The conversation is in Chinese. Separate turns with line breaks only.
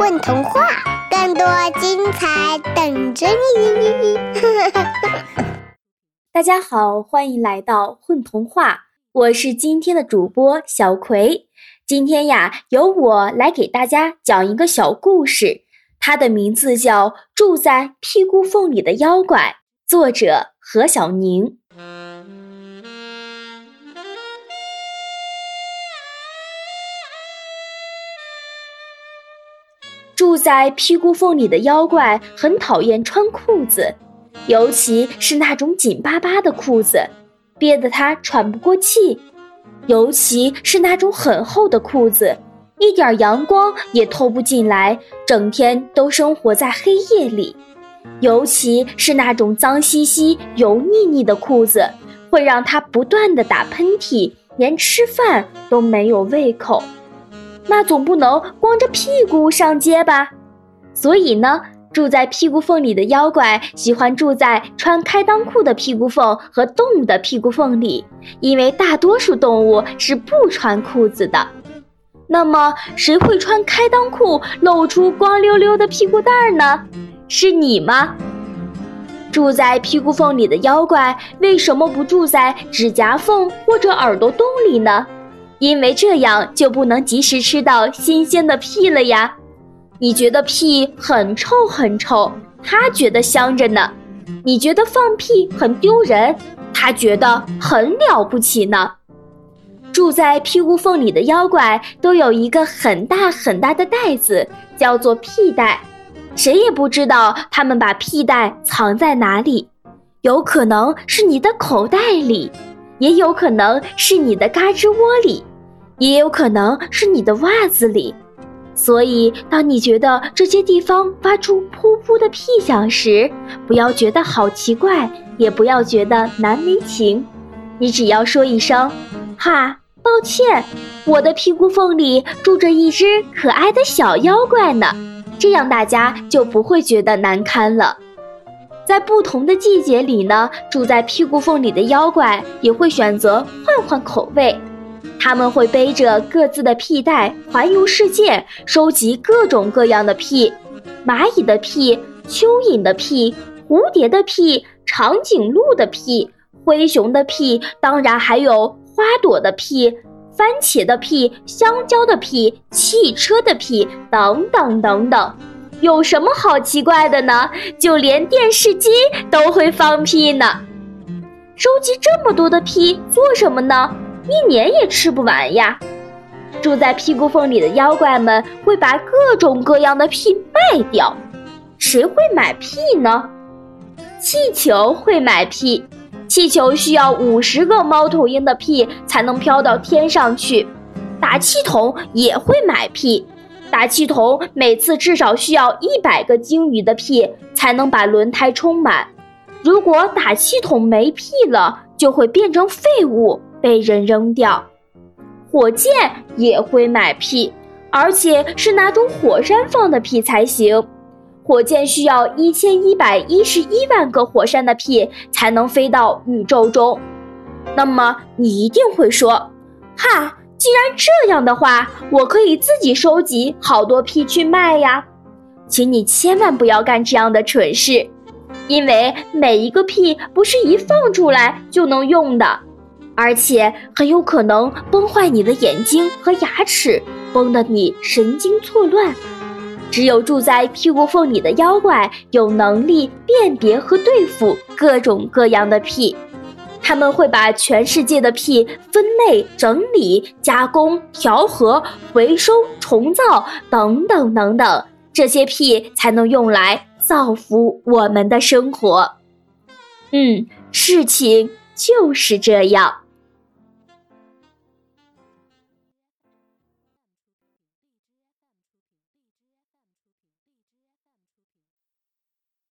混童话，更多精彩等着你！
大家好，欢迎来到混童话，我是今天的主播小葵。今天呀，由我来给大家讲一个小故事，它的名字叫《住在屁股缝里的妖怪》，作者何小宁。住在屁股缝里的妖怪很讨厌穿裤子，尤其是那种紧巴巴的裤子，憋得他喘不过气；尤其是那种很厚的裤子，一点阳光也透不进来，整天都生活在黑夜里；尤其是那种脏兮兮、油腻腻的裤子，会让他不断的打喷嚏，连吃饭都没有胃口。那总不能光着屁股上街吧？所以呢，住在屁股缝里的妖怪喜欢住在穿开裆裤的屁股缝和动物的屁股缝里，因为大多数动物是不穿裤子的。那么，谁会穿开裆裤露出光溜溜的屁股蛋儿呢？是你吗？住在屁股缝里的妖怪为什么不住在指甲缝或者耳朵洞里呢？因为这样就不能及时吃到新鲜的屁了呀！你觉得屁很臭很臭，他觉得香着呢；你觉得放屁很丢人，他觉得很了不起呢。住在屁股缝里的妖怪都有一个很大很大的袋子，叫做屁袋，谁也不知道他们把屁袋藏在哪里，有可能是你的口袋里，也有可能是你的嘎吱窝里。也有可能是你的袜子里，所以当你觉得这些地方发出噗噗的屁响时，不要觉得好奇怪，也不要觉得难为情，你只要说一声“哈，抱歉，我的屁股缝里住着一只可爱的小妖怪呢”，这样大家就不会觉得难堪了。在不同的季节里呢，住在屁股缝里的妖怪也会选择换换口味。他们会背着各自的屁袋环游世界，收集各种各样的屁：蚂蚁的屁、蚯蚓的屁、蝴蝶的屁、长颈鹿的屁、灰熊的屁，当然还有花朵的屁、番茄的屁、香蕉的屁、汽车的屁等等等等。有什么好奇怪的呢？就连电视机都会放屁呢。收集这么多的屁做什么呢？一年也吃不完呀！住在屁股缝里的妖怪们会把各种各样的屁卖掉。谁会买屁呢？气球会买屁。气球需要五十个猫头鹰的屁才能飘到天上去。打气筒也会买屁。打气筒每次至少需要一百个鲸鱼的屁才能把轮胎充满。如果打气筒没屁了，就会变成废物。被人扔掉，火箭也会买屁，而且是那种火山放的屁才行。火箭需要一千一百一十一万个火山的屁才能飞到宇宙中。那么你一定会说：“哈，既然这样的话，我可以自己收集好多屁去卖呀。”请你千万不要干这样的蠢事，因为每一个屁不是一放出来就能用的。而且很有可能崩坏你的眼睛和牙齿，崩得你神经错乱。只有住在屁股缝里的妖怪有能力辨别和对付各种各样的屁，他们会把全世界的屁分类、整理、加工、调和、回收、重造等等等等，这些屁才能用来造福我们的生活。嗯，事情就是这样。